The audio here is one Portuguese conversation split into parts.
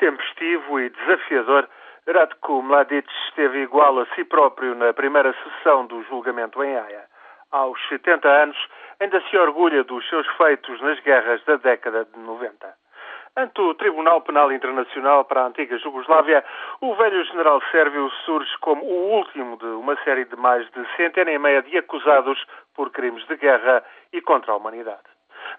intempestivo e desafiador, Ratko Mladic esteve igual a si próprio na primeira sessão do julgamento em Haia. Aos 70 anos, ainda se orgulha dos seus feitos nas guerras da década de 90. Ante o Tribunal Penal Internacional para a antiga Jugoslávia, o velho general sérvio surge como o último de uma série de mais de centena e meia de acusados por crimes de guerra e contra a humanidade.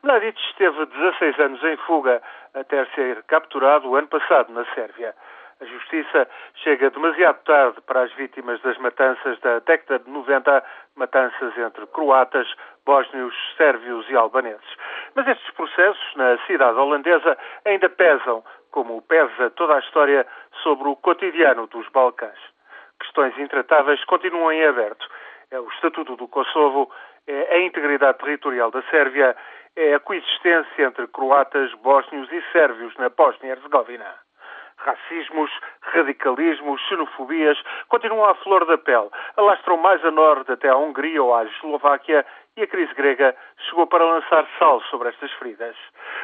Mladic esteve 16 anos em fuga até ser capturado o ano passado na Sérvia. A justiça chega demasiado tarde para as vítimas das matanças da década de 90, matanças entre croatas, bósnios, sérvios e albaneses. Mas estes processos, na cidade holandesa, ainda pesam, como pesa toda a história sobre o cotidiano dos Balcãs. Questões intratáveis continuam em aberto. É o Estatuto do Kosovo, é a integridade territorial da Sérvia, é a coexistência entre croatas, bósnios e sérvios na Bósnia-Herzegovina. Racismos, radicalismos, xenofobias continuam à flor da pele. Alastram mais a norte até à Hungria ou à Eslováquia e a crise grega chegou para lançar sal sobre estas feridas.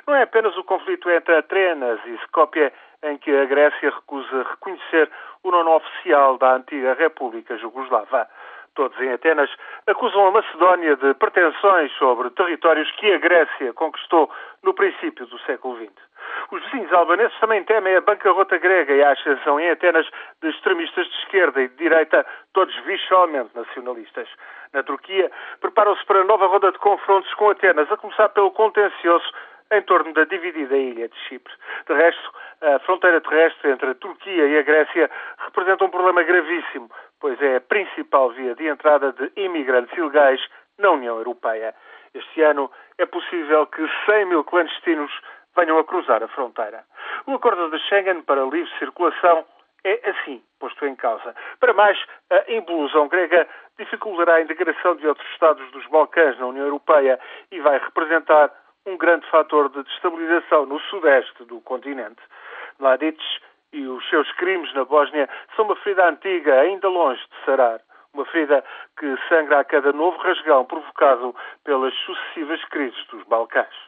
Não é apenas o conflito entre Atenas e Skopje em que a Grécia recusa reconhecer o nome oficial da antiga República Jugoslava. Todos em Atenas acusam a Macedónia de pretensões sobre territórios que a Grécia conquistou no princípio do século XX. Os vizinhos albaneses também temem a bancarrota grega e a ascensão em Atenas de extremistas de esquerda e de direita, todos visceralmente nacionalistas. Na Turquia, preparam-se para nova roda de confrontos com Atenas, a começar pelo contencioso em torno da dividida ilha de Chipre. De resto, a fronteira terrestre entre a Turquia e a Grécia representa um problema gravíssimo, pois é a principal via de entrada de imigrantes ilegais na União Europeia. Este ano é possível que 100 mil clandestinos venham a cruzar a fronteira. O acordo de Schengen para livre circulação é assim posto em causa. Para mais, a implosão grega dificultará a integração de outros Estados dos Balcãs na União Europeia e vai representar um grande fator de destabilização no sudeste do continente. Mladic e os seus crimes na Bósnia são uma ferida antiga, ainda longe de sarar. Uma ferida que sangra a cada novo rasgão provocado pelas sucessivas crises dos Balcãs.